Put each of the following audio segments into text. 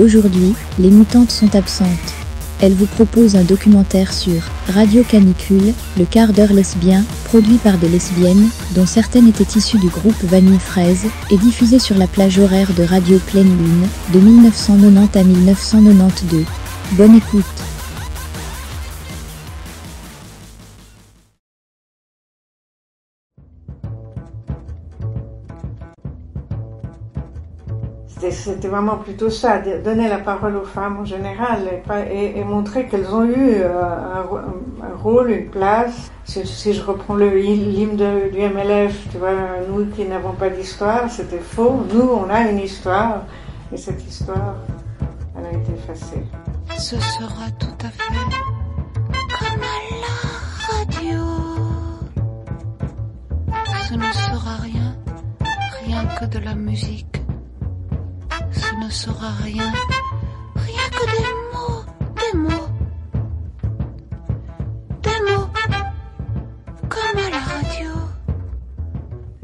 Aujourd'hui, les mutantes sont absentes. Elle vous propose un documentaire sur Radio Canicule, le quart d'heure lesbien, produit par des lesbiennes, dont certaines étaient issues du groupe Vanille Fraise, et diffusé sur la plage horaire de Radio Pleine Lune, de 1990 à 1992. Bonne écoute. C'était vraiment plutôt ça, donner la parole aux femmes en général et, montrer qu'elles ont eu un, un, rôle, une place. Si, je reprends le l'hymne du MLF, tu vois, nous qui n'avons pas d'histoire, c'était faux. Nous, on a une histoire et cette histoire, elle a été effacée. Ce sera tout à fait comme à la radio. Ce ne sera rien, rien que de la musique ce ne sera rien, rien que des mots, des mots, des mots, comme à la radio.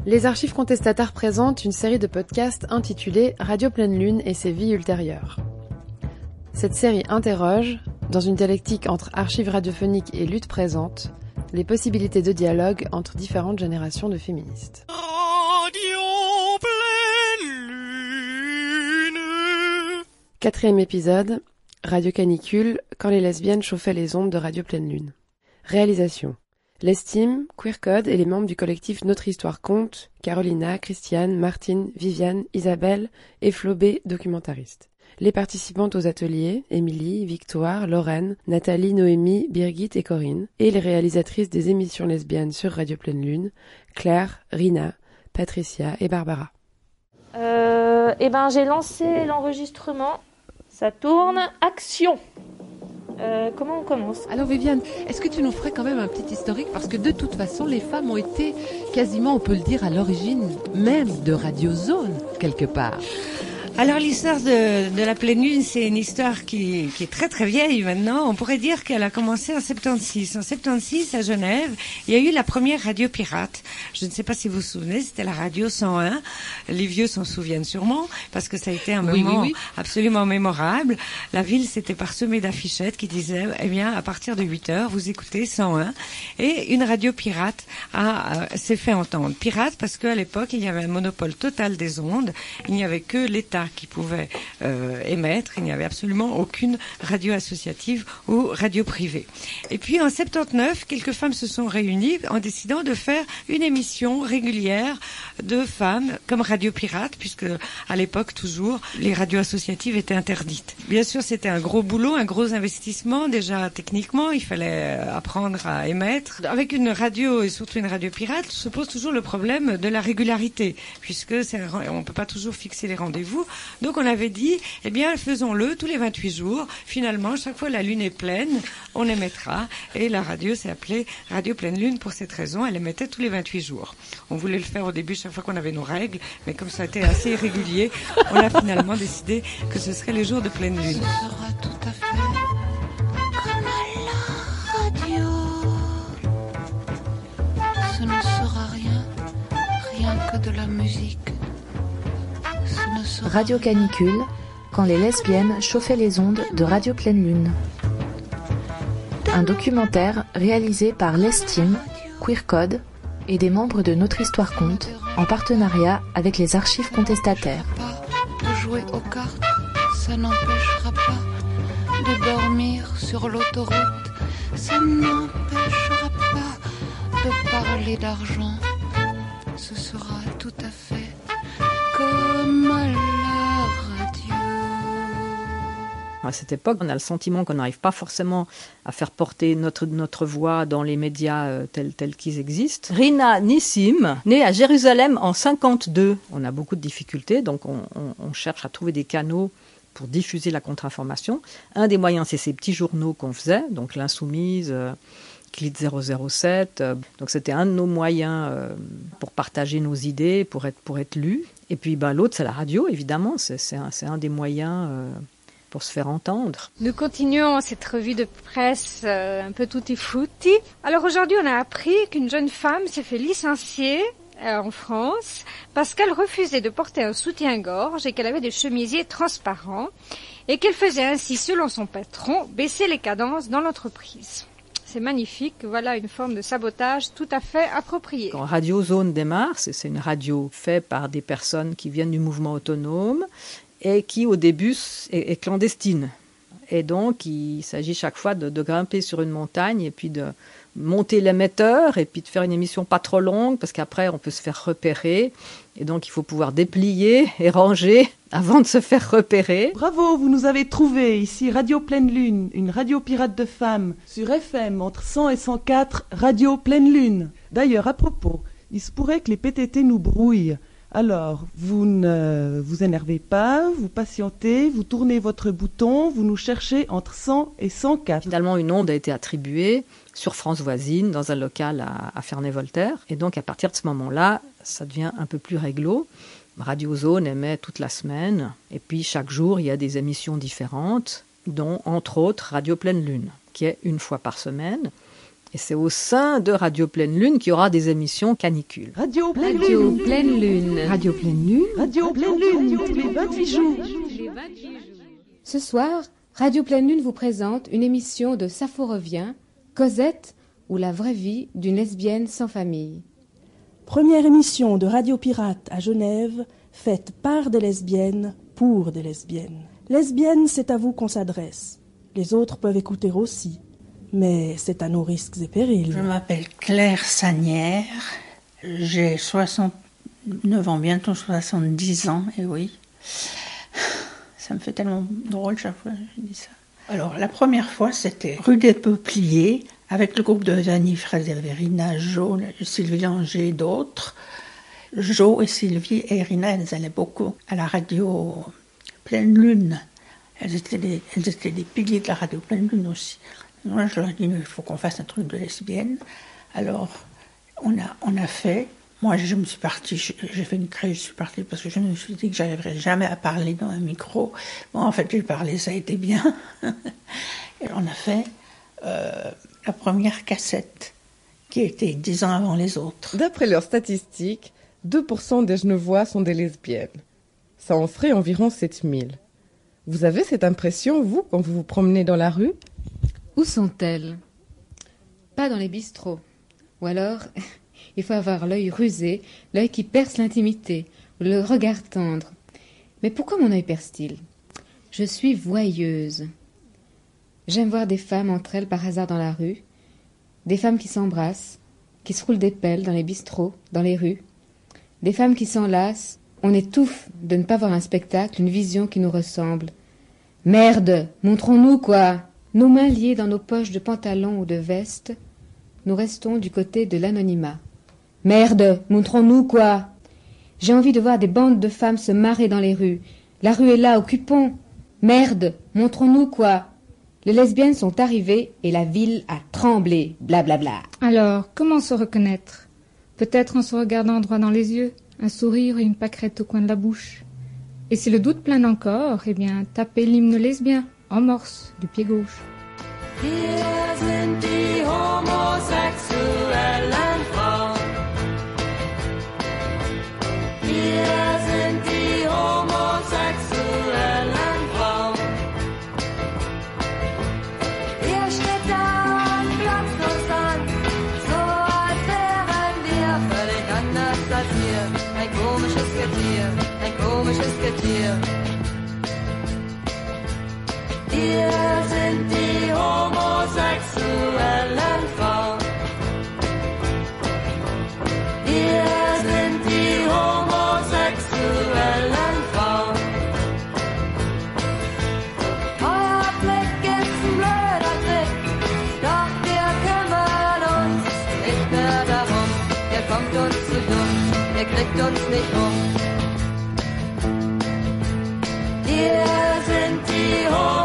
Les archives contestataires présentent une série de podcasts intitulée Radio Pleine Lune et ses vies ultérieures. Cette série interroge, dans une dialectique entre archives radiophoniques et lutte présente, les possibilités de dialogue entre différentes générations de féministes. Quatrième épisode, Radio Canicule, quand les lesbiennes chauffaient les ondes de Radio Pleine Lune. Réalisation. L'estime, Queer Code et les membres du collectif Notre Histoire Compte, Carolina, Christiane, Martine, Viviane, Isabelle et Flobé, documentariste. Les participantes aux ateliers, Émilie, Victoire, Lorraine, Nathalie, Noémie, Birgit et Corinne, et les réalisatrices des émissions lesbiennes sur Radio Pleine Lune, Claire, Rina, Patricia et Barbara. Euh, eh ben, j'ai lancé l'enregistrement ça tourne. Action euh, comment on commence? Alors Viviane, est-ce que tu nous ferais quand même un petit historique? Parce que de toute façon, les femmes ont été quasiment, on peut le dire, à l'origine même de Radio Zone, quelque part. Alors l'histoire de, de, la pleine lune, c'est une histoire qui, qui, est très très vieille maintenant. On pourrait dire qu'elle a commencé en 76. En 76, à Genève, il y a eu la première radio pirate. Je ne sais pas si vous vous souvenez, c'était la radio 101. Les vieux s'en souviennent sûrement parce que ça a été un moment absolument mémorable. La ville s'était parsemée d'affichettes qui disaient, eh bien, à partir de 8 heures, vous écoutez 101. Et une radio pirate a, s'est fait entendre. Pirate parce qu'à l'époque, il y avait un monopole total des ondes. Il n'y avait que l'État qui pouvait euh, émettre. Il n'y avait absolument aucune radio associative ou radio privée. Et puis en 79, quelques femmes se sont réunies en décidant de faire une émission régulière de femmes comme Radio Pirate, puisque à l'époque toujours les radios associatives étaient interdites. Bien sûr, c'était un gros boulot, un gros investissement déjà techniquement. Il fallait apprendre à émettre. Avec une radio et surtout une radio pirate, se pose toujours le problème de la régularité, puisque on peut pas toujours fixer les rendez-vous. Donc on avait dit, eh bien, faisons-le tous les 28 jours. Finalement, chaque fois la lune est pleine, on émettra. Et la radio s'est appelée Radio Pleine Lune pour cette raison. Elle émettait tous les 28 jours. On voulait le faire au début chaque fois qu'on avait nos règles, mais comme ça été assez irrégulier, on a finalement décidé que ce serait les jours de pleine lune. Ce sera tout à fait de la musique. Radio Canicule, quand les lesbiennes chauffaient les ondes de Radio Pleine Lune. Un documentaire réalisé par l'Estime, Queer Code et des membres de Notre Histoire Compte en partenariat avec les archives contestataires. De jouer aux cartes, ça n'empêchera pas de dormir sur l'autoroute, ça n'empêchera pas de parler d'argent. À cette époque, on a le sentiment qu'on n'arrive pas forcément à faire porter notre, notre voix dans les médias euh, tels, tels qu'ils existent. Rina Nissim, née à Jérusalem en 52. On a beaucoup de difficultés, donc on, cherche à trouver des canaux pour diffuser la contre-information. Un des moyens, c'est ces petits journaux qu'on faisait, donc l'Insoumise, euh, Clit 007. euh, donc c'était un de nos moyens euh, pour partager nos idées, pour être, pour être lus. Et puis bah, l'autre, c'est la radio, évidemment. C'est un, un des moyens pour se faire entendre. Nous continuons cette revue de presse euh, un peu tutti frutti. Alors aujourd'hui, on a appris qu'une jeune femme s'est fait licencier euh, en France parce qu'elle refusait de porter un soutien-gorge et qu'elle avait des chemisiers transparents et qu'elle faisait ainsi, selon son patron, baisser les cadences dans l'entreprise. C'est magnifique, voilà une forme de sabotage tout à fait appropriée. Quand Radio Zone démarre, c'est c'est une radio faite par des personnes qui viennent du mouvement autonome et qui, au début, est clandestine. Et donc, il s'agit chaque fois de, de grimper sur une montagne et puis de monter l'émetteur et puis de faire une émission pas trop longue parce qu'après, on peut se faire repérer. Et donc, il faut pouvoir déplier et ranger avant de se faire repérer. Bravo, vous nous avez trouvé ici Radio Pleine Lune, une radio pirate de femmes, sur FM entre 100 et 104, Radio Pleine Lune. D'ailleurs, à propos, il se pourrait que les PTT nous brouillent. Alors, vous ne vous énervez pas, vous patientez, vous tournez votre bouton, vous nous cherchez entre 100 et 104. Finalement, une onde a été attribuée sur France voisine, dans un local à, à Ferney-Voltaire. Et donc, à partir de ce moment-là, ça devient un peu plus réglo. Radio Zone émet toute la semaine. Et puis, chaque jour, il y a des émissions différentes, dont, entre autres, Radio Pleine Lune, qui est une fois par semaine. Et c'est au sein de Radio Pleine Lune qu'il y aura des émissions canicules. Radio Pleine Radio Lune. Pleine Lune. Radio Pleine Lune. Radio Pleine Lune, tous les 28 jours. Ce soir, Radio Pleine Lune vous présente une émission de Sappho revient, Cosette ou la vraie vie d'une lesbienne sans famille. Première émission de Radio Pirate à Genève, faite par des lesbiennes pour des lesbiennes. Lesbiennes, c'est à vous qu'on s'adresse. Les autres peuvent écouter aussi, mais c'est à nos risques et périls. Je m'appelle Claire Sanière, j'ai 69 ans, bientôt 70 ans, et oui. Ça me fait tellement drôle chaque fois que je dis ça. Alors, la première fois, c'était rue des Peupliers, avec le groupe de Vanny Fraserina, Jo, Sylvie Langer et d'autres. Jo et Sylvie et Irina, elles allaient beaucoup à la radio Pleine Lune. Elles étaient des, elles étaient des piliers de la radio Pleine Lune aussi. Moi, je leur ai dit, il faut qu'on fasse un truc de lesbienne. Alors, on a, on a fait. Moi, je me suis partie, j'ai fait une crise, je suis partie parce que je me suis dit que j'arriverais jamais à parler dans un micro. Bon, en fait, j'ai parlé, ça a été bien. Et on a fait euh, la première cassette, qui était dix ans avant les autres. D'après leurs statistiques, 2% des Genevois sont des lesbiennes. Ça en ferait environ 7000. Vous avez cette impression, vous, quand vous vous promenez dans la rue? Où sont-elles? Pas dans les bistrots. Ou alors, il faut avoir l'œil rusé, l'œil qui perce l'intimité, le regard tendre. Mais pourquoi mon œil perce-t-il? Je suis voyeuse. J'aime voir des femmes entre elles par hasard dans la rue, des femmes qui s'embrassent, qui se roulent des pelles dans les bistrots, dans les rues, des femmes qui s'enlacent. On étouffe de ne pas voir un spectacle, une vision qui nous ressemble. Merde, montrons-nous quoi Nos mains liées dans nos poches de pantalon ou de veste, nous restons du côté de l'anonymat. Merde, montrons-nous quoi? J'ai envie de voir des bandes de femmes se marrer dans les rues. La rue est là, occupons. Merde, montrons-nous quoi? Les lesbiennes sont arrivées et la ville a tremblé. Blablabla. Alors, comment se reconnaître? Peut-être en se regardant droit dans les yeux, un sourire et une pâquerette au coin de la bouche. Et si le doute plane encore, eh bien, tapez l'hymne lesbien, en morse, du pied gauche. Wir sind die homosexuellen Frauen. Wir sind die homosexuellen Frauen. Ihr steht da und glotzt uns an, so als wären wir völlig anders als ihr. Ein komisches Getier, ein komisches Getier. Wir sind die homosexuellen Frauen. Wir sind die homosexuellen Frauen. Patrick ist ein blöder Trick, doch wir kümmern uns nicht mehr darum. Der kommt uns zu dumm, der kriegt uns nicht um. Wir sind die homosexuellen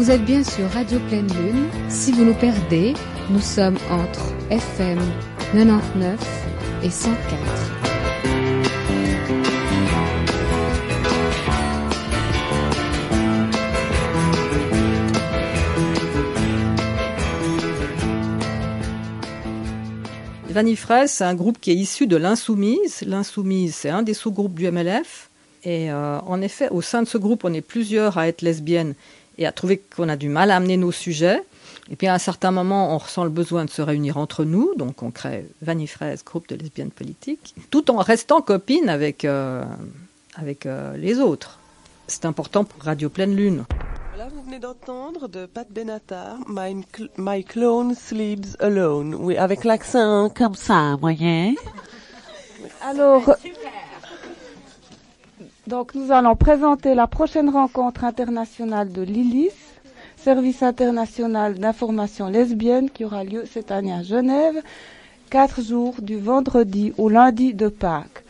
Vous êtes bien sur Radio Pleine Lune. Si vous nous perdez, nous sommes entre FM 99 et 104. Vanifraise, c'est un groupe qui est issu de l'Insoumise. L'Insoumise, c'est un des sous-groupes du MLF. Et euh, en effet, au sein de ce groupe, on est plusieurs à être lesbiennes et à trouver qu'on a du mal à amener nos sujets. Et puis à un certain moment, on ressent le besoin de se réunir entre nous, donc on crée Vanifraise, groupe de lesbiennes politiques, tout en restant copines avec, euh, avec euh, les autres. C'est important pour Radio Pleine Lune. Là, vous venez d'entendre de Pat Benatar, My, Cl- My Clone Sleeps Alone. Oui, avec l'accent comme ça, vous voyez. Alors, donc nous allons présenter la prochaine rencontre internationale de l'ILIS, Service international d'information lesbienne, qui aura lieu cette année à Genève, quatre jours du vendredi au lundi de Pâques.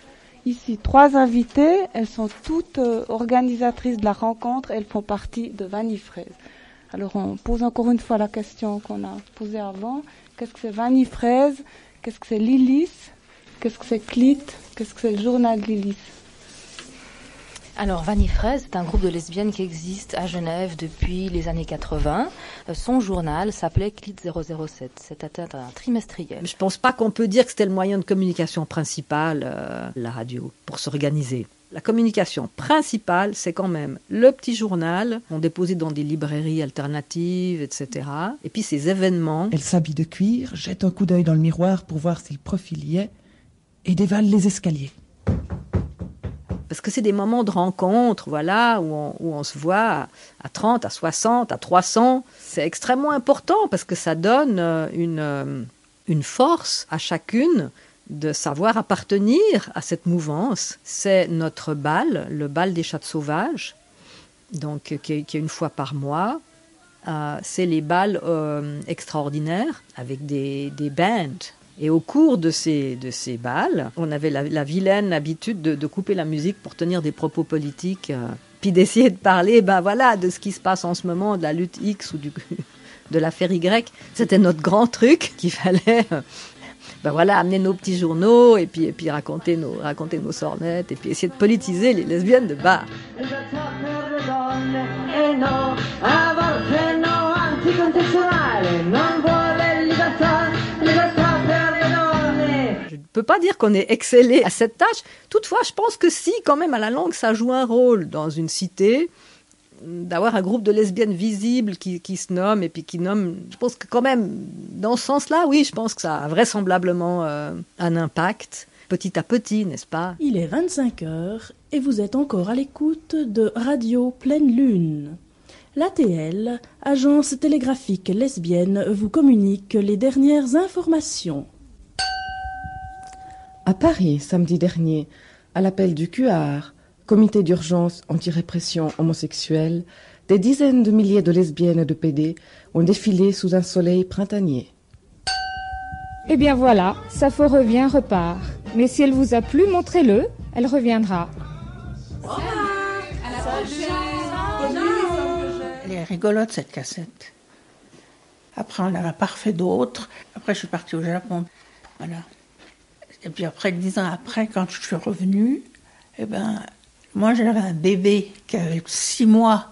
Ici, trois invitées, elles sont toutes euh, organisatrices de la rencontre, elles font partie de Vanifraise. Alors on pose encore une fois la question qu'on a posée avant. Qu'est-ce que c'est Vanifraise Qu'est-ce que c'est l'ILIS? Qu'est-ce que c'est CLIT? Qu'est-ce que c'est le journal l'ILIS? Alors, Vanifraise est un groupe de lesbiennes qui existe à Genève depuis les années 80. Euh, Son journal s'appelait Clit 007. C'était un trimestriel. Je pense pas qu'on peut dire que c'était le moyen de communication principal, euh, la radio, pour s'organiser. La communication principale, c'est quand même le petit journal, on déposé dans des librairies alternatives, etc. Et puis ces événements. Elle s'habille de cuir, jette un coup d'œil dans le miroir pour voir si le profil y est, et dévale les escaliers. Parce que c'est des moments de rencontre, voilà, où on, se voit à 30, à 60, à 300. C'est extrêmement important parce que ça donne euh, une, euh, une force à chacune de savoir appartenir à cette mouvance. C'est notre bal, le bal des chats sauvages, donc euh, qui est, une fois par mois. C'est les bals euh, extraordinaires avec des, des bands. Et au cours de ces, de ces bals, on avait la, la vilaine habitude de, couper la musique pour tenir des propos politiques, euh, puis d'essayer de parler, ben voilà, de ce qui se passe en ce moment, de la lutte X ou du, de l'affaire Y. C'était notre grand truc qu'il fallait, euh, ben voilà, amener nos petits journaux et puis, et puis raconter nos, raconter nos sornettes et puis essayer de politiser les lesbiennes de bar. non peux pas dire qu'on est excellé à cette tâche. Toutefois, je pense que si, quand même, à la langue, ça joue un rôle dans une cité, d'avoir un groupe de lesbiennes visibles qui, qui se nomment et puis qui nomment. Je pense que quand même, dans ce sens-là, oui, je pense que ça a vraisemblablement euh, un impact, petit à petit, n'est-ce pas? Il est 25 heures et vous êtes encore à l'écoute de Radio Pleine Lune. L'ATL, agence télégraphique lesbienne, vous communique les dernières informations. À Paris, samedi dernier, à l'appel du QAR, comité d'urgence anti-répression homosexuelle, des dizaines de milliers de lesbiennes et de PD ont défilé sous un soleil printanier. Eh bien voilà, Sappho revient, repart. Mais si elle vous a plu, montrez-le, elle reviendra. Elle est rigolote cette cassette. Après, on n'en a pas refait d'autres. Après, je suis partie au Japon. Voilà. Et puis après, dix ans après, quand je suis revenue, eh ben, moi j'avais un bébé qui avait six mois.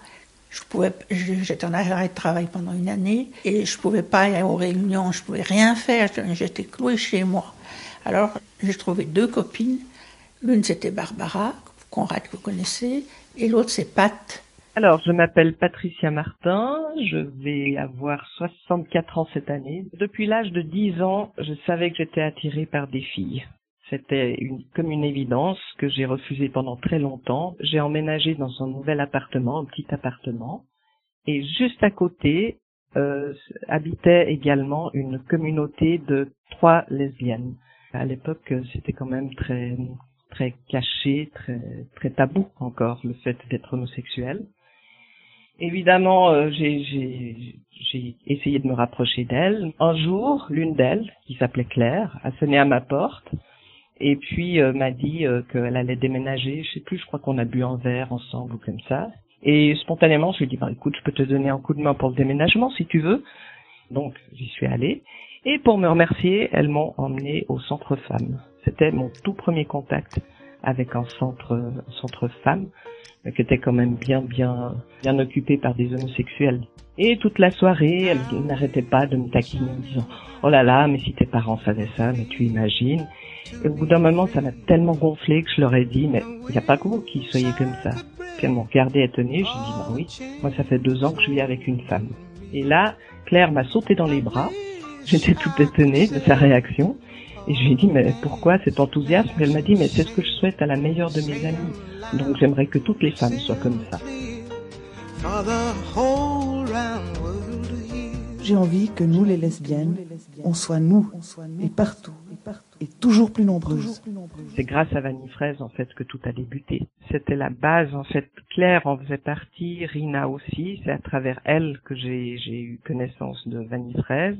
Je pouvais, j'étais en arrêt de travail pendant une année et je pouvais pas aller aux réunions, je pouvais rien faire. J'étais clouée chez moi. Alors j'ai trouvé deux copines. L'une c'était Barbara, Conrad que vous connaissez, et l'autre c'est Pat. Alors, je m'appelle Patricia Martin, je vais avoir 64 ans cette année. Depuis l'âge de 10 ans, je savais que j'étais attirée par des filles. C'était une, comme une évidence que j'ai refusé pendant très longtemps. J'ai emménagé dans un nouvel appartement, un petit appartement, et juste à côté euh, habitait également une communauté de trois lesbiennes. À l'époque, c'était quand même très très caché, très très tabou encore le fait d'être homosexuel. Évidemment, euh, j'ai essayé de me rapprocher d'elle. Un jour, l'une d'elles, qui s'appelait Claire, a sonné à ma porte et puis euh, m'a dit euh, qu'elle allait déménager. Je sais plus, je crois qu'on a bu un verre ensemble ou comme ça. Et spontanément, je lui ai dit, bah, écoute, je peux te donner un coup de main pour le déménagement si tu veux. Donc, j'y suis allée. Et pour me remercier, elles m'ont emmené au centre femme. C'était mon tout premier contact avec un centre, centre femme, mais qui était quand même bien, bien, bien occupé par des homosexuels. Et toute la soirée, elle n'arrêtait pas de me taquiner en disant, oh là là, mais si tes parents savaient ça, mais tu imagines. Et au bout d'un moment, ça m'a tellement gonflé que je leur ai dit, mais il n'y a pas que vous qui soyez comme ça. Puis elles m'ont regardé étonnée, j'ai dit, bah oui, moi ça fait deux ans que je vis avec une femme. Et là, Claire m'a sauté dans les bras, j'étais toute étonnée de sa réaction, et je lui ai dit, mais pourquoi cet enthousiasme? Elle m'a dit, mais c'est ce que je souhaite à la meilleure de mes amies. Donc j'aimerais que toutes les femmes soient comme ça. J'ai envie que nous, les lesbiennes, on soit nous, et partout, et toujours plus nombreuses. C'est grâce à Vanille Fraise, en fait, que tout a débuté. C'était la base, en fait. Claire en faisait partie, Rina aussi. C'est à travers elle que j'ai eu connaissance de Vanille Fraise.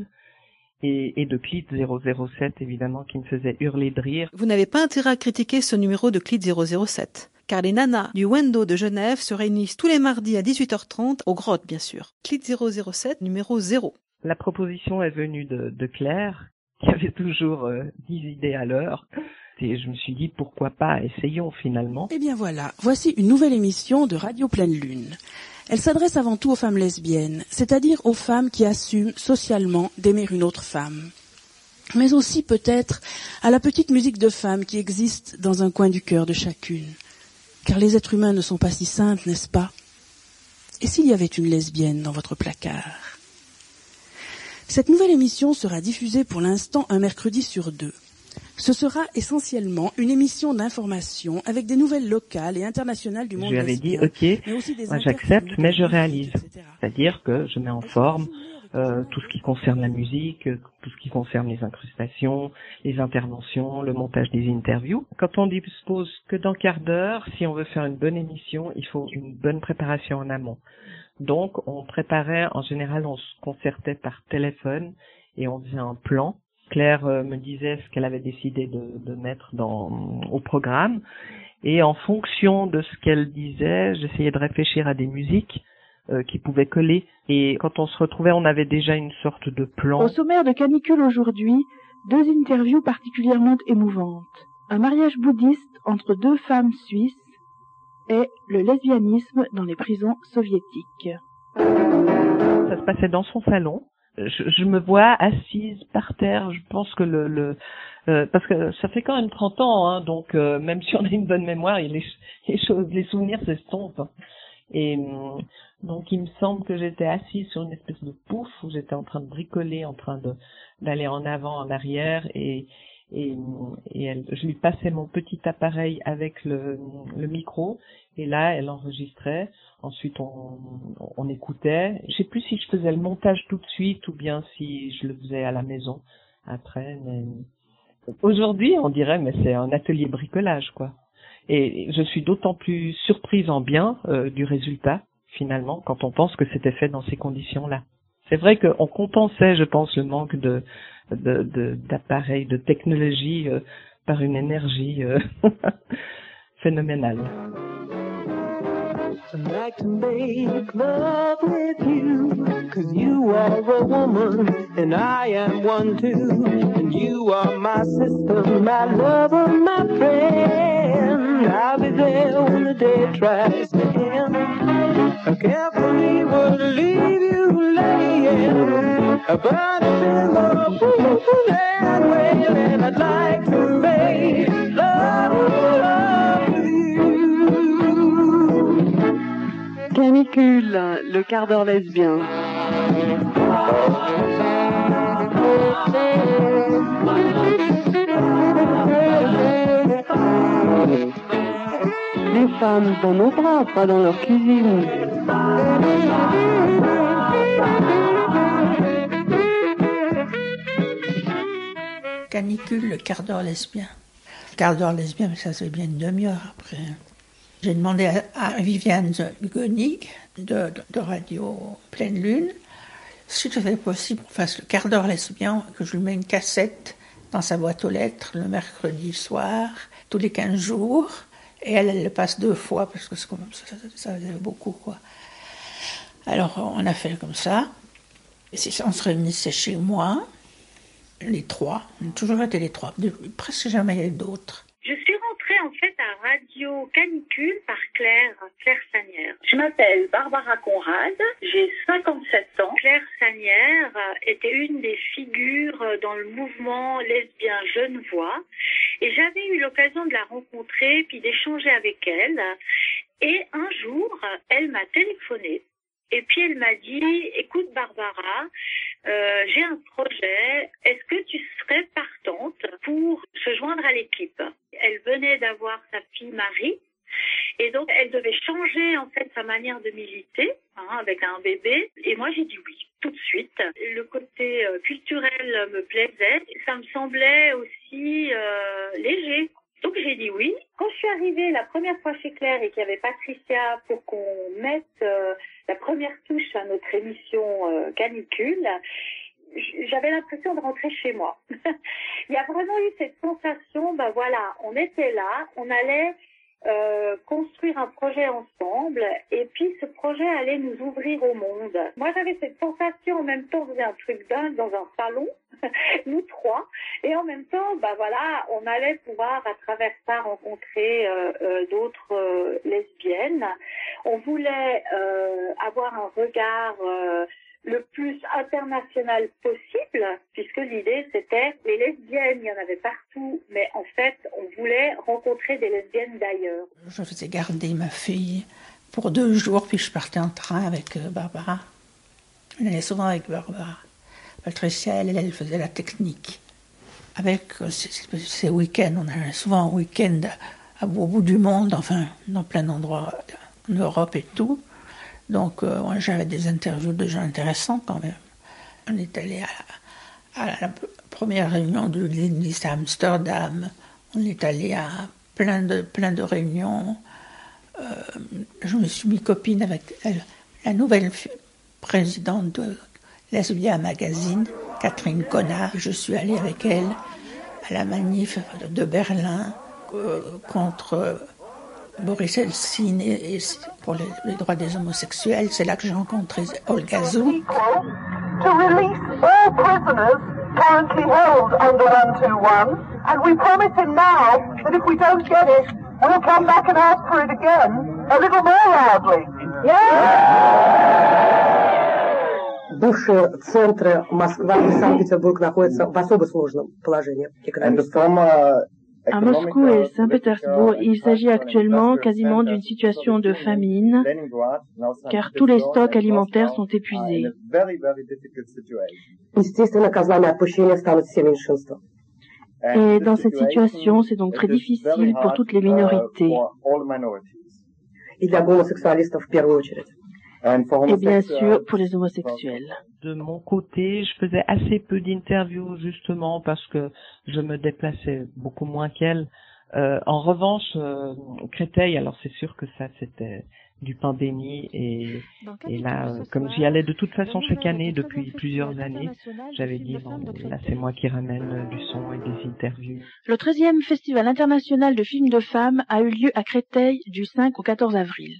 Et, et de Clit 007, évidemment, qui me faisait hurler de rire. Vous n'avez pas intérêt à critiquer ce numéro de Clit 007 car les nanas du Wendo de Genève se réunissent tous les mardis à 18h30 aux grottes, bien sûr. Clit 007, numéro 0. La proposition est venue de, de Claire, qui avait toujours euh, 10 idées à l'heure. Et je me suis dit, pourquoi pas, essayons finalement. Eh bien voilà, voici une nouvelle émission de Radio Pleine Lune. Elle s'adresse avant tout aux femmes lesbiennes, c'est-à-dire aux femmes qui assument socialement d'aimer une autre femme. Mais aussi peut-être à la petite musique de femmes qui existe dans un coin du cœur de chacune. Car les êtres humains ne sont pas si simples, n'est-ce pas? Et s'il y avait une lesbienne dans votre placard? Cette nouvelle émission sera diffusée pour l'instant un mercredi sur deux. Ce sera essentiellement une émission d'information avec des nouvelles locales et internationales du Je monde lui avais dit, ok, moi j'accepte, mais je réalise. C'est-à-dire que je mets en forme euh, tout ce qui concerne la musique, euh, tout ce qui concerne les incrustations, les interventions, le montage des interviews. Quand on dispose que d'un quart d'heure, si on veut faire une bonne émission, il faut une bonne préparation en amont. Donc on préparait, en général on se concertait par téléphone et on faisait un plan. Claire euh, me disait ce qu'elle avait décidé de, de mettre dans, au programme. Et en fonction de ce qu'elle disait, j'essayais de réfléchir à des musiques euh, qui pouvaient coller. Et quand on se retrouvait, on avait déjà une sorte de plan. Au sommaire de Canicule aujourd'hui, deux interviews particulièrement émouvantes. Un mariage bouddhiste entre deux femmes suisses et le lesbianisme dans les prisons soviétiques. Ça se passait dans son salon. Je, je me vois assise par terre. Je pense que le, le euh, parce que ça fait quand même 30 ans, hein, donc euh, même si on a une bonne mémoire, les, les choses, les souvenirs s'estompent. Et hum, donc il me semble que j'étais assise sur une espèce de pouf où j'étais en train de bricoler, en train de d'aller en avant, en arrière, et et, et elle, je lui passais mon petit appareil avec le, le micro, et là elle enregistrait. Ensuite on, on écoutait. Je sais plus si je faisais le montage tout de suite ou bien si je le faisais à la maison après. Mais aujourd'hui on dirait mais c'est un atelier bricolage quoi. Et je suis d'autant plus surprise en bien euh, du résultat finalement quand on pense que c'était fait dans ces conditions-là. C'est vrai qu'on compensait, je pense, le manque de de- de- d'appareils, de, technologie euh, par une énergie euh, phénoménale. I'd like to make love with you, cause you are a woman, and I am one too. And you are my sister, my lover, my friend. I'll be there when the day tries to end. I believe would leave you laying, but it's in the fool and wailing. I'd like to make love with canicule, le quart d'heure lesbien. Des femmes dans nos bras, pas dans leur cuisine. Canicule, le quart d'heure lesbien. Quart d'heure lesbien, mais ça c'est bien une demi-heure après. J'ai demandé à, Viviane Guenig de, de, de Radio Pleine Lune si c'était possible qu'on fasse le quart d'heure lesbien, que je lui mets une cassette dans sa boîte aux lettres le mercredi soir, tous les 15 jours. Et elle, elle le passe deux fois parce que ça, ça faisait beaucoup, quoi. Alors, on a fait comme ça. Et on se réunissait chez moi, les trois. On a toujours été les trois. Presque jamais d'autres. Je suis en fait à Radio Canicule par Claire, Claire Sanière. Je m'appelle Barbara Conrad, j'ai 57 ans. Claire Sanière était une des figures dans le mouvement lesbien Genevois et j'avais eu l'occasion de la rencontrer puis d'échanger avec elle. Et un jour, elle m'a téléphoné et puis elle m'a dit, écoute Barbara, euh, j'ai un projet, est-ce que tu serais partante pour se joindre à l'équipe? Elle venait d'avoir sa fille Marie. Et donc, elle devait changer en fait sa manière de militer hein, avec un bébé. Et moi, j'ai dit oui, tout de suite. Le côté euh, culturel me plaisait. Ça me semblait aussi euh, léger. Donc j'ai dit oui. Quand je suis arrivée la première fois chez Claire et qu'il y avait Patricia pour qu'on mette euh, la première touche à notre émission euh, canicule, j'avais l'impression de rentrer chez moi. Il y a vraiment eu cette sensation, ben voilà, on était là, on allait euh, construire un projet ensemble et puis ce projet allait nous ouvrir au monde. Moi j'avais cette sensation en même temps, on faisait un truc dingue dans un salon, nous trois, et en même temps, bah voilà, on allait pouvoir à travers ça rencontrer euh, euh, d'autres euh, lesbiennes. On voulait euh, avoir un regard euh, le plus international possible, puisque l'idée c'était les lesbiennes, il y en avait partout, mais en fait on voulait rencontrer des lesbiennes d'ailleurs. Je faisais garder ma fille pour deux jours, puis je partais en train avec euh, Barbara. On allait souvent avec Barbara. Patricia, elle, elle faisait la technique. Avec ces, week-ends, on allait souvent en week-end au bout du monde, enfin dans plein d'endroits Europe et tout. Donc, euh, j'avais des interviews de gens intéressants quand même. On est allé à, la première réunion de l'Église à Amsterdam. On est allé à plein de, plein de réunions. Euh, je me suis mis copine avec elle, la nouvelle présidente de Lesbia Magazine, Catherine Connard. Je suis allée avec elle à la manif de Berlin euh, contre Boris Helsin et, et pour les, les, droits des homosexuels. C'est là que j'ai rencontré Olga Zou. To release all prisoners currently held under 121, and we promise him now that if we don't get it, we'll come back and ask for it again, a little more loudly. Бывшие центры Москва и Санкт-Петербург находятся в особо сложном положении экономическом. À Moscou et Saint-Pétersbourg, il s'agit actuellement quasiment d'une situation de famine, car tous les stocks alimentaires sont épuisés. Et dans cette situation, c'est donc très difficile pour toutes les minorités. Et bien sûr, pour les homosexuels. De mon côté, je faisais assez peu d'interviews justement parce que je me déplaçais beaucoup moins qu'elle. Euh, en revanche, euh, Créteil, alors c'est sûr que ça c'était du pain béni et, et là, euh, comme j'y allais de toute façon chaque année depuis plusieurs années, j'avais dit bon, là c'est moi qui ramène du son et des interviews. Le 13e Festival international de films de femmes a eu lieu à Créteil du 5 au 14 avril.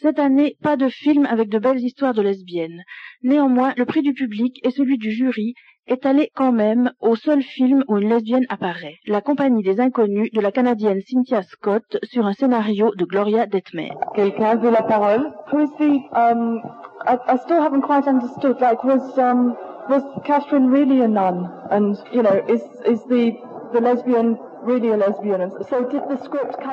Cette année, pas de film avec de belles histoires de lesbiennes. Néanmoins, le prix du public et celui du jury est allé quand même au seul film où une lesbienne apparaît, La Compagnie des Inconnus de la Canadienne Cynthia Scott sur un scénario de Gloria Detmer. Quelqu'un veut la parole? Who the, um, I, I still haven't quite understood, like, was, um, was Catherine really a nun? And, you know, is, is the, the lesbian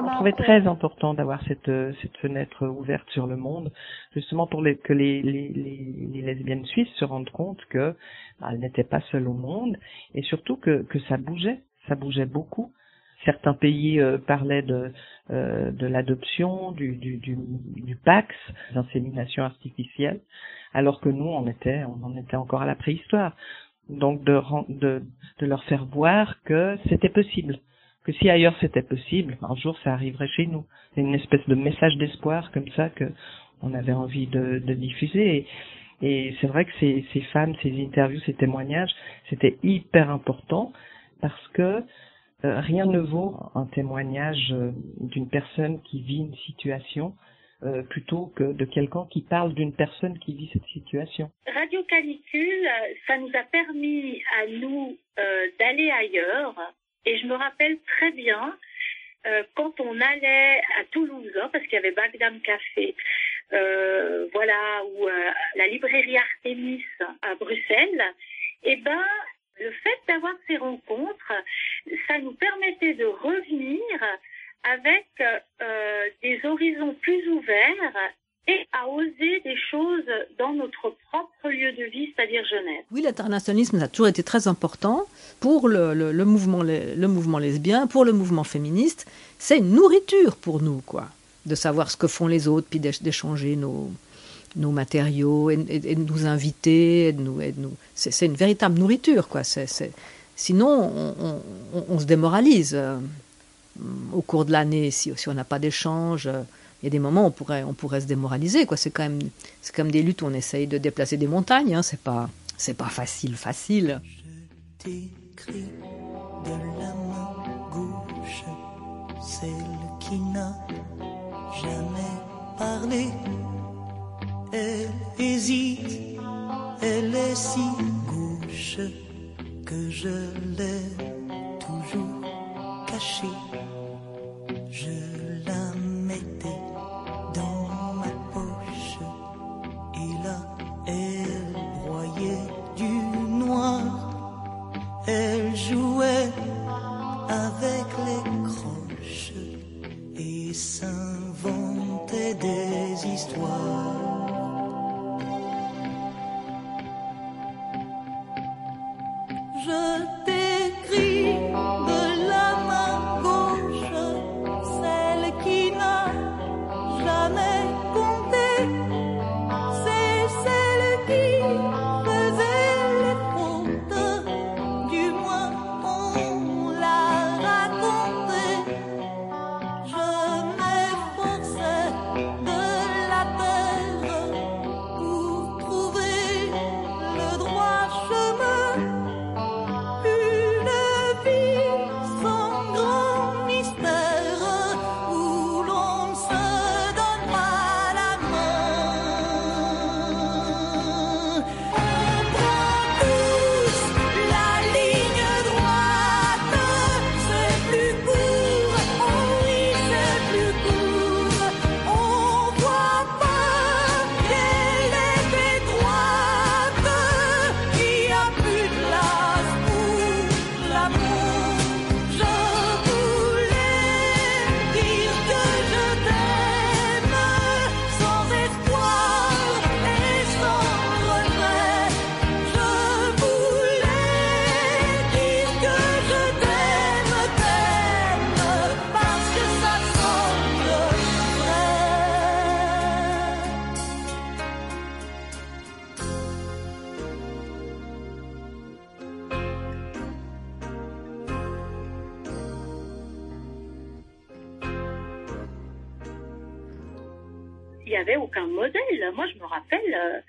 Je trouvais très important d'avoir cette, cette fenêtre ouverte sur le monde, justement pour les, que les, les, les, les lesbiennes suisses se rendent compte que bah, elles n'étaient pas seules au monde, et surtout que, que ça bougeait, ça bougeait beaucoup. certains pays euh, parlaient de euh, de l'adoption, du, du, du, du Pax, l'insémination artificielle, alors que nous, on était, on en était encore à la préhistoire. Donc de, de, de leur faire voir que c'était possible, que si ailleurs c'était possible, un jour ça arriverait chez nous. C'est une espèce de message d'espoir comme ça que on avait envie de, de diffuser. Et, c'est vrai que ces, ces femmes, ces interviews, ces témoignages, c'était hyper important parce que euh, rien ne vaut un témoignage euh, d'une personne qui vit une situation euh, plutôt que de quelqu'un qui parle d'une personne qui vit cette situation. Radio Canicule, ça nous a permis à nous d'aller ailleurs. Et je me rappelle très bien quand on allait à Toulouse, hein, parce qu'il y avait Bagdam Café, voilà, ou la librairie Artemis à Bruxelles, eh ben le fait d'avoir ces rencontres, ça nous permettait de revenir avec euh, des horizons plus ouverts et à oser des choses dans notre propre lieu de vie, c'est-à-dire Genève. Oui, l'internationalisme a toujours été très important pour le, mouvement, le, mouvement lesbien, pour le mouvement féministe. C'est une nourriture pour nous, quoi, de savoir ce que font les autres, puis d'échanger nos, nos matériaux et, de nous inviter. De nous. C'est une véritable nourriture, quoi. Sinon, on, se démoralise euh, au cours de l'année si, si on n'a pas d'échange. Il y a des moments où on pourrait, on pourrait se démoraliser. Quoi. C'est, quand même, c'est comme des luttes où on essaye de déplacer des montagnes. Hein. C'est, pas, c'est pas facile, facile. Je t'écris de la main gauche, celle qui n'a jamais parlé elle hésite, elle est si gauche que je l'ai toujours cachée. Je la mettais Il n'y avait aucun modèle. Moi, je me rappelle, euh,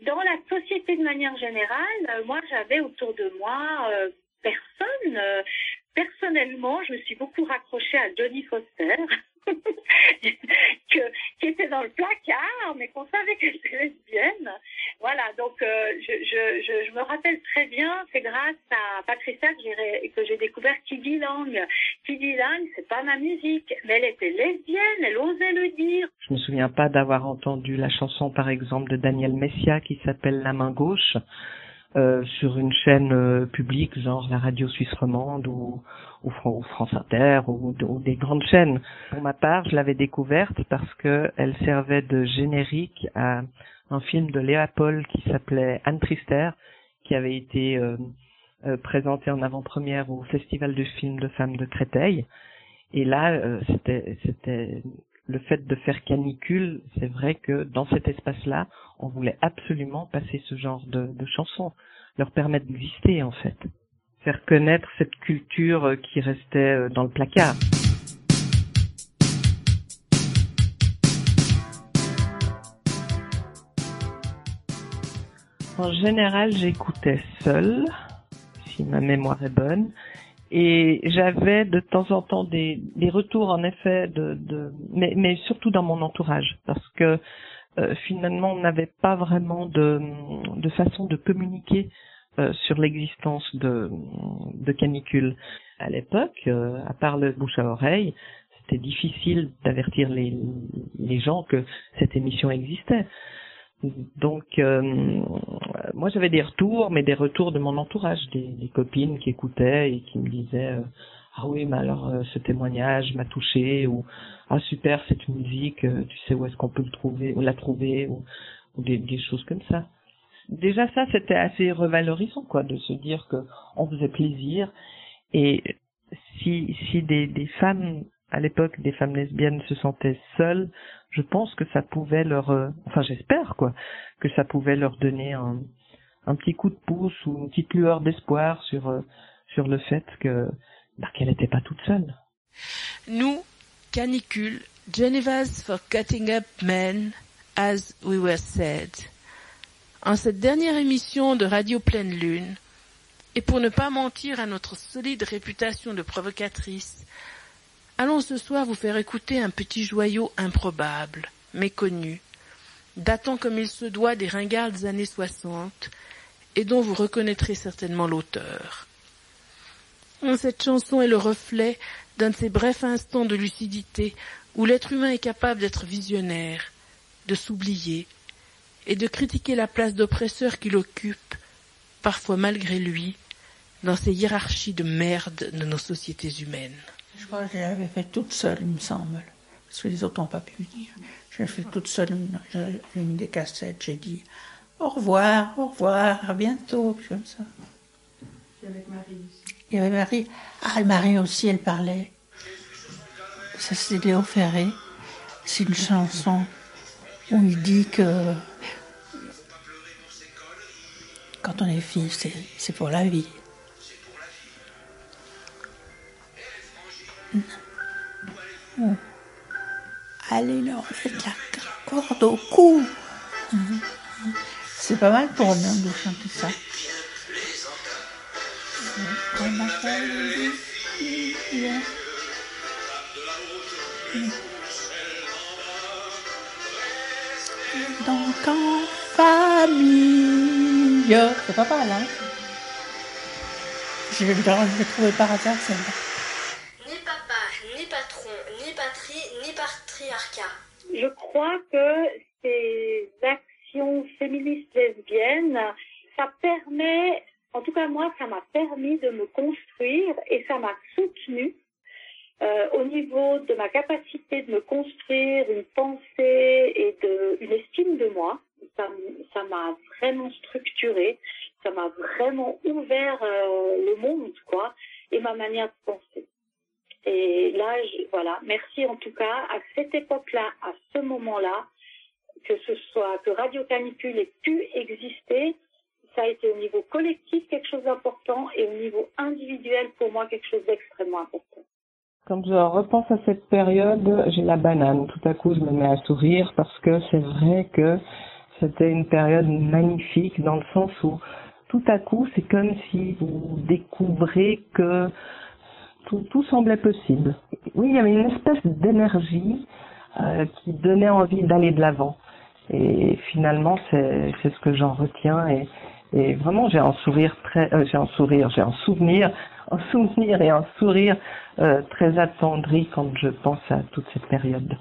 dans la société de manière générale, euh, moi, j'avais autour de moi euh, personne. Personnellement, je me suis beaucoup raccrochée à Johnny Foster, que, qui était dans le placard, mais qu'on savait qu'elle était lesbienne. Voilà, donc euh, je, me rappelle très bien, c'est grâce à Patricia que j'ai, découvert Kiddy Lang. Kiddy Lang, c'est pas ma musique, mais elle était lesbienne, elle osait le dire. Je me souviens pas d'avoir entendu la chanson, par exemple, de Daniel Messia qui s'appelle La main gauche euh, sur une chaîne euh, publique, genre la radio suisse romande ou, ou, Fran- ou France Inter ou, ou des grandes chaînes. Pour ma part, je l'avais découverte parce que elle servait de générique à un film de Léa Paul qui s'appelait Anne Trister, qui avait été euh, euh, présenté en avant-première au Festival du film de femmes de Créteil. Et là, euh, c'était, c'était le fait de faire canicule. C'est vrai que dans cet espace-là, on voulait absolument passer ce genre de, de chansons, leur permettre d'exister en fait, faire connaître cette culture euh, qui restait euh, dans le placard. En général, j'écoutais seule, si ma mémoire est bonne, et j'avais de temps en temps des, des retours en effet de, de mais, surtout dans mon entourage, parce que euh, finalement on n'avait pas vraiment de, de façon de communiquer euh, sur l'existence de, de canicule. À l'époque, euh, à part le bouche à oreille, c'était difficile d'avertir les, les gens que cette émission existait. Donc, euh, moi j'avais des retours, mais des retours de mon entourage, des, des copines qui écoutaient et qui me disaient euh, ah oui, mais alors euh, ce témoignage m'a touché ou ah super cette musique, euh, tu sais où est-ce qu'on peut le trouver ou la trouver ou, ou des, des choses comme ça. Déjà ça c'était assez revalorisant quoi de se dire que on faisait plaisir et si si des, femmes à l'époque des femmes lesbiennes se sentaient seules, je pense que ça pouvait leur, euh, enfin j'espère quoi, que ça pouvait leur donner un, un petit coup de pouce ou une petite lueur d'espoir sur euh, sur le fait que bah, qu'elle n'était pas toute seule. Nous, canicule, Geneva's for cutting up men, as we were said. En cette dernière émission de Radio Pleine Lune, et pour ne pas mentir à notre solide réputation de provocatrice, Allons ce soir vous faire écouter un petit joyau improbable, méconnu, datant comme il se doit des ringardes années soixante, et dont vous reconnaîtrez certainement l'auteur. Cette chanson est le reflet d'un de ces brefs instants de lucidité où l'être humain est capable d'être visionnaire, de s'oublier, et de critiquer la place d'oppresseur qu'il occupe, parfois malgré lui, dans ces hiérarchies de merde de nos sociétés humaines. Je crois que je l'avais fait toute seule, il me semble. Parce que les autres n'ont pas pu venir. J'ai fait toute seule, j'ai mis des cassettes, j'ai dit au revoir, au revoir, à bientôt, puis comme ça. Puis avec Marie aussi. Il y avait Marie. Ah, Marie aussi, elle parlait. Ça, c'est Léo Ferré. C'est une chanson où il dit que quand on est fille, c'est, pour la vie. Oh. Allez leur mettre la corde au cou. C'est pas mal pour un de chanter ça. Donc en famille. C'est pas mal, hein trouvé par hasard celle-là. Ni papa, ni patron, ni patrie, ni patriarcat. Je crois que ces actions féministes lesbiennes, ça permet, en tout cas moi, ça m'a permis de me construire et ça m'a soutenue euh, au niveau de ma capacité de me construire une pensée et de, une estime de moi. Ça m'a vraiment structuré, ça m'a vraiment ouvert euh, le monde, quoi, et ma manière de penser. Et là, voilà, merci en tout cas à cette époque-là, à ce moment-là, que ce soit que Radio Canicule ait pu exister, ça a été au niveau collectif quelque chose d'important et au niveau individuel pour moi quelque chose d'extrêmement important. Quand je repense à cette période, j'ai la banane. Tout à coup, je me mets à sourire parce que c'est vrai que c'était une période magnifique dans le sens où tout à coup, c'est comme si vous découvrez que tout, tout semblait possible. Oui, il y avait une espèce d'énergie euh, qui donnait envie d'aller de l'avant. Et finalement, c'est ce que j'en retiens. Et, vraiment, j'ai un sourire très, euh, j'ai un sourire, j'ai un souvenir, un souvenir et un sourire euh, très attendri quand je pense à toute cette période.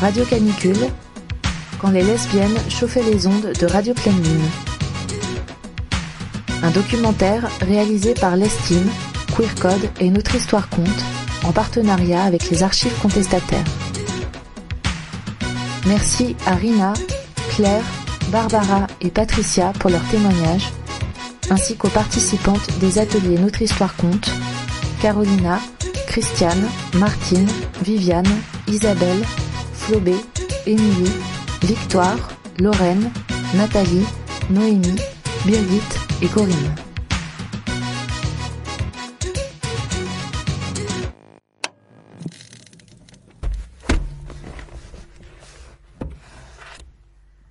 Radio Canicule, quand les lesbiennes chauffaient les ondes de Radio Pleine un documentaire réalisé par l'Estime, Queer Code et Notre Histoire Compte en partenariat avec les archives contestataires. Merci à Rina, Claire, Barbara et Patricia pour leurs témoignages, ainsi qu'aux participantes des ateliers Notre Histoire Compte, Carolina, Christiane, Martine, Viviane, Isabelle, Flobé, Émilie, Victoire, Lorraine, Nathalie, Noémie, Birgit et Corinne.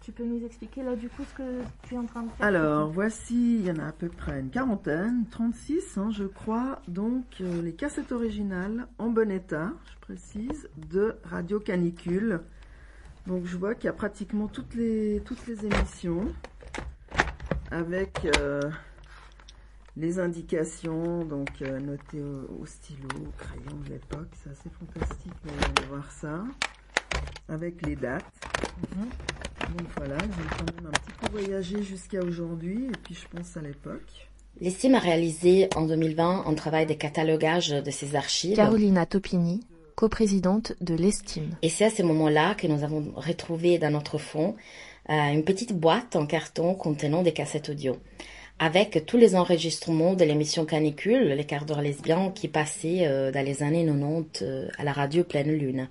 Tu peux nous expliquer là du coup ce que tu es en train de faire? Alors, voici, il y en a à peu près une quarantaine, 36 hein, je crois, donc euh, les cassettes originales en bon état, précise, de Radio Canicule. Donc je vois qu'il y a pratiquement toutes les, toutes les émissions avec euh, les indications donc euh, notées au, au stylo, au crayon de l'époque, c'est assez fantastique de, de voir ça, avec les dates. Donc voilà, j'ai quand même un petit peu voyagé jusqu'à aujourd'hui et puis je pense à l'époque. L'Estime a réalisé en 2020 un travail de catalogage de ses archives. Carolina Topini, coprésidente de l'Estime. Et c'est à ce moment-là que nous avons retrouvé dans notre fond euh, une petite boîte en carton contenant des cassettes audio avec tous les enregistrements de l'émission Canicule, les quarts d'heure lesbiens qui passaient euh, dans les années 90 euh, à la radio Pleine Lune.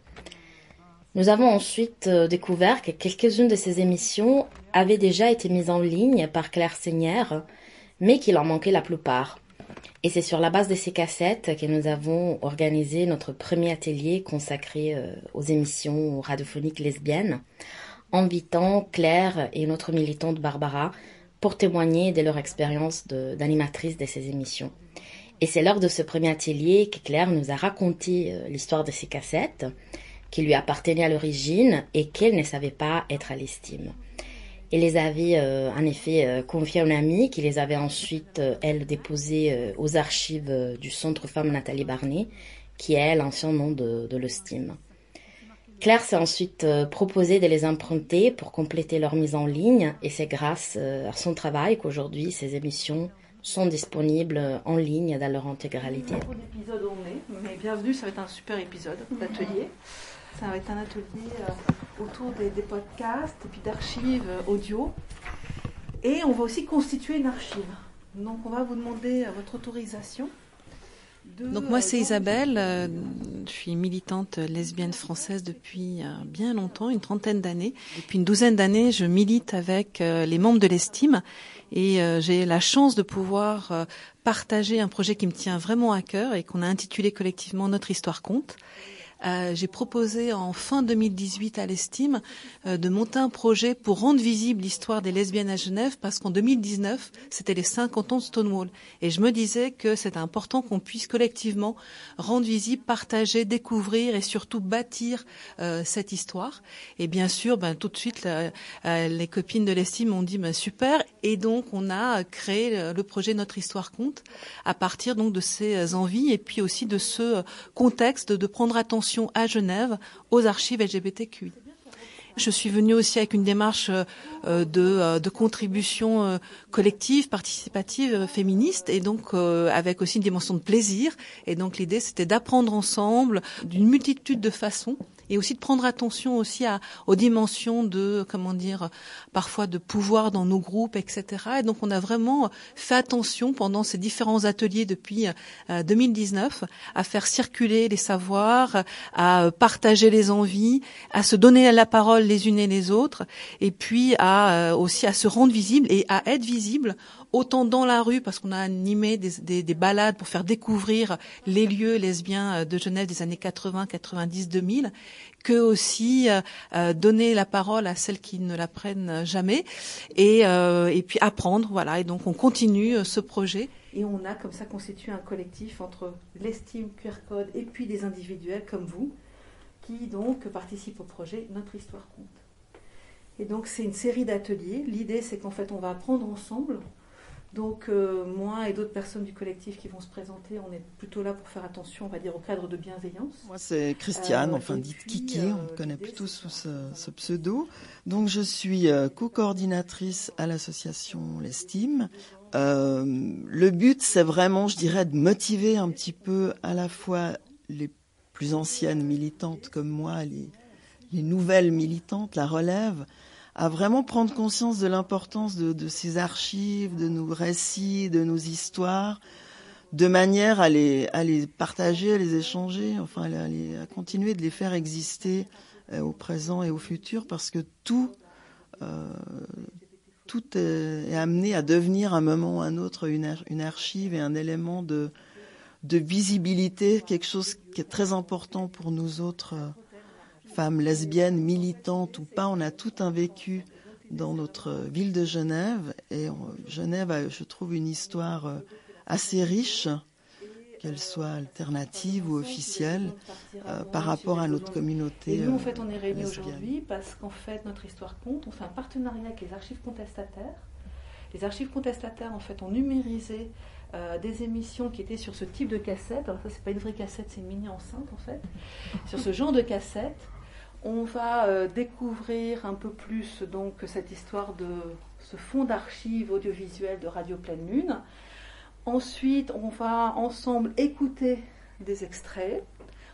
Nous avons ensuite découvert que quelques-unes de ces émissions avaient déjà été mises en ligne par Claire Seigneur, mais qu'il en manquait la plupart. Et c'est sur la base de ces cassettes que nous avons organisé notre premier atelier consacré euh, aux émissions radiophoniques lesbiennes, invitant Claire et notre militante Barbara pour témoigner de leur expérience de- d'animatrice de ces émissions. Et c'est lors de ce premier atelier que Claire nous a raconté euh, l'histoire de ces cassettes, qui lui appartenaient à l'origine et qu'elle ne savait pas être à l'estime. Elle les avait euh, en effet euh, confiées à une amie qui les avait ensuite, euh, elle, déposées euh, aux archives du Centre Femmes Nathalie Barnet, qui est l'ancien nom de, de. Claire s'est ensuite euh, proposé de les emprunter pour compléter leur mise en ligne et c'est grâce à son travail qu'aujourd'hui ces émissions sont disponibles en ligne dans leur intégralité. Beaucoup d'épisodes on est, mais bienvenue, ça va être un super épisode d'atelier. Ça va être un atelier euh, autour des, des podcasts et puis d'archives euh, audio. Et on va aussi constituer une archive. Donc on va vous demander euh, votre autorisation. de, Donc moi c'est Isabelle, euh, je suis militante lesbienne française depuis euh, bien longtemps, une trentaine d'années. Depuis une douzaine d'années, je milite avec euh, les membres de l'estime et j'ai la chance de pouvoir partager un projet qui me tient vraiment à cœur et qu'on a intitulé collectivement Notre histoire compte. Euh, j'ai proposé en fin 2018 à l'Estime euh, de monter un projet pour rendre visible l'histoire des lesbiennes à Genève parce qu'en 2019, c'était les 50 ans de Stonewall. Et je me disais que c'est important qu'on puisse collectivement rendre visible, partager, découvrir et surtout bâtir euh, cette histoire. Et bien sûr, ben, tout de suite, la- euh, les copines de l'Estime ont dit ben, super. Et donc, on a créé le, le projet Notre Histoire Compte à partir donc de ces envies et puis aussi de ce contexte de prendre attention à Genève aux archives LGBTQI. Je suis venue aussi avec une démarche euh, de, euh, de contribution euh, collective, participative, féministe, et donc avec aussi une dimension de plaisir. Et donc l'idée, c'était d'apprendre ensemble d'une multitude de façons, et aussi de prendre attention aussi à, aux dimensions de, comment dire, parfois de pouvoir dans nos groupes, etc. Et donc on a vraiment fait attention pendant ces différents ateliers depuis euh, 2019 à faire circuler les savoirs, à partager les envies, à se donner la parole les unes et les autres, et puis à euh, aussi à se rendre visible et à être visible autant dans la rue parce qu'on a animé des, des, des balades pour faire découvrir les lieux lesbiens euh, de Genève des années 80, 90, 2000, que aussi euh, euh, donner la parole à celles qui ne la prennent jamais et, et puis apprendre, voilà. Et donc on continue ce projet. Et on a comme ça constitué un collectif entre l'estime QR Code et puis des individuels comme vous, qui donc participent au projet Notre Histoire Compte. Et donc c'est une série d'ateliers. L'idée c'est qu'en fait on va apprendre ensemble. Donc euh, moi et d'autres personnes du collectif qui vont se présenter, on est plutôt là pour faire attention, on va dire, au cadre de bienveillance. Moi, c'est Christiane, Euh, enfin et dite puis, Kiki, euh, on me connaît plutôt sous ce, ce pseudo. Donc, je suis euh, co-coordinatrice à l'association L'Estime, Euh, le but, c'est vraiment, je dirais, de motiver un petit peu à la fois les plus anciennes militantes comme moi, les, les nouvelles militantes, la relève, à vraiment prendre conscience de l'importance de, ces archives, de nos récits, de nos histoires, de manière à les, partager, à les échanger, enfin à, continuer de les faire exister euh, au présent et au futur, parce que tout, euh, est, amené à devenir à un moment ou à un autre une, archive et un élément de, de visibilité, quelque chose qui est très important pour nous autres. Euh, femmes lesbiennes, militantes ou pas, on a tout un vécu dans notre ville de Genève. Et Genève a, je trouve, une histoire euh, assez riche, qu'elle soit alternative ou officielle, euh, par rapport à notre communauté. Et nous, en fait, on est réunis aujourd'hui parce qu'en fait, notre histoire compte. On fait un partenariat avec les archives contestataires. Les archives contestataires, en fait, ont numérisé euh, des émissions qui étaient sur ce type de cassette. Alors ça, c'est pas une vraie cassette, c'est une mini enceinte en fait. Sur ce genre de cassette, on va euh, découvrir un peu plus donc cette histoire de ce fonds d'archives audiovisuelles de Radio Pleine Lune. Ensuite, on va ensemble écouter des extraits.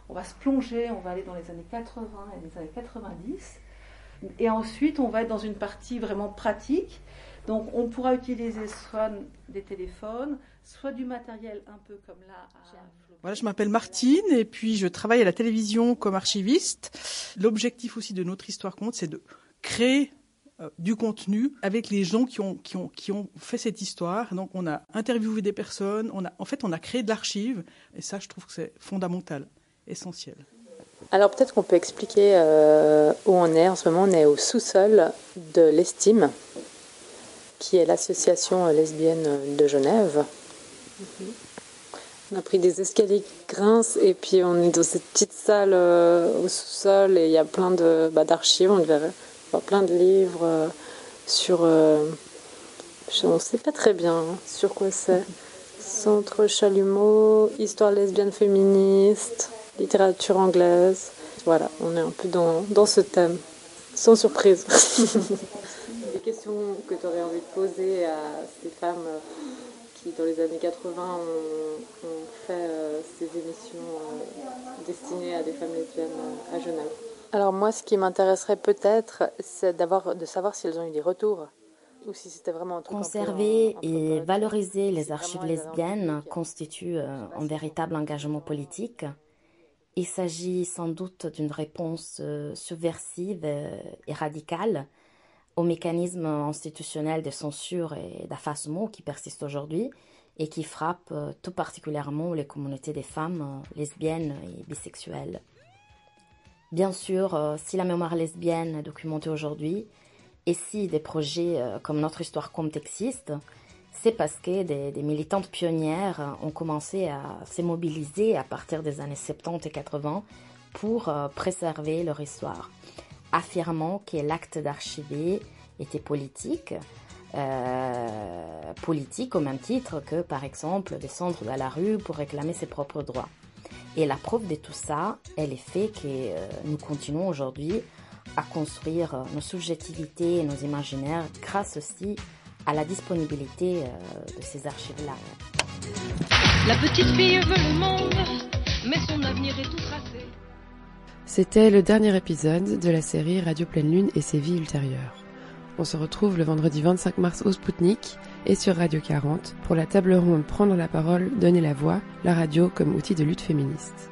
On va se plonger, on va aller dans les années 80 et les années 90. Et ensuite, on va être dans une partie vraiment pratique. Donc, on pourra utiliser soit des téléphones, soit du matériel un peu comme là. À... Voilà, je m'appelle Martine et puis je travaille à la télévision comme archiviste. L'objectif aussi de notre histoire compte, c'est de créer euh, du contenu avec les gens qui ont, qui, ont, qui ont fait cette histoire. Donc on a interviewé des personnes, on a, en fait on a créé de l'archive et ça je trouve que c'est fondamental, essentiel. Alors peut-être qu'on peut expliquer euh, où on est. En ce moment on est au sous-sol de l'Estime, qui est l'association lesbienne de Genève. -hmm. On a pris des escaliers qui grincent et puis on est dans cette petite salle euh, au sous-sol et il y a plein de bah, d'archives, on verrait, enfin, plein de livres euh, sur. Euh, on ne sait pas très bien hein, sur quoi c'est. Centre Chalumeau, histoire lesbienne féministe, littérature anglaise. Voilà, on est un peu dans, dans ce thème, sans surprise. Des questions que tu aurais envie de poser à ces femmes qui, dans les années 80, ont, ont fait euh, ces émissions euh, destinées à des femmes lesbiennes euh, à Genève. Alors moi, ce qui m'intéresserait peut-être, c'est d'avoir, de savoir si elles ont eu des retours. Ou si c'était vraiment un truc Conserver un peu, et valoriser les archives lesbiennes constitue un véritable engagement politique. Il s'agit sans doute d'une réponse subversive et radicale mécanismes institutionnels de censure et d'affacement qui persistent aujourd'hui et qui frappent tout particulièrement les communautés des femmes lesbiennes et bisexuelles. Bien sûr, si la mémoire lesbienne est documentée aujourd'hui, et si des projets comme Notre Histoire Compte existent, c'est parce que des, des, militantes pionnières ont commencé à se mobiliser à partir des années 70 et 80 pour préserver leur histoire affirmant que l'acte d'archiver était politique, euh, politique au même titre que, par exemple, descendre dans la rue pour réclamer ses propres droits. Et la preuve de tout ça est le fait que euh, nous continuons aujourd'hui à construire nos subjectivités et nos imaginaires grâce aussi à la disponibilité euh, de ces archives-là. La petite fille veut le monde, mais son avenir est tout. C'était le dernier épisode de la série Radio Pleine Lune et ses vies ultérieures. On se retrouve le vendredi 25 mars au Spoutnik et sur Radio 40 pour la table ronde Prendre la parole, donner la voix, la radio comme outil de lutte féministe.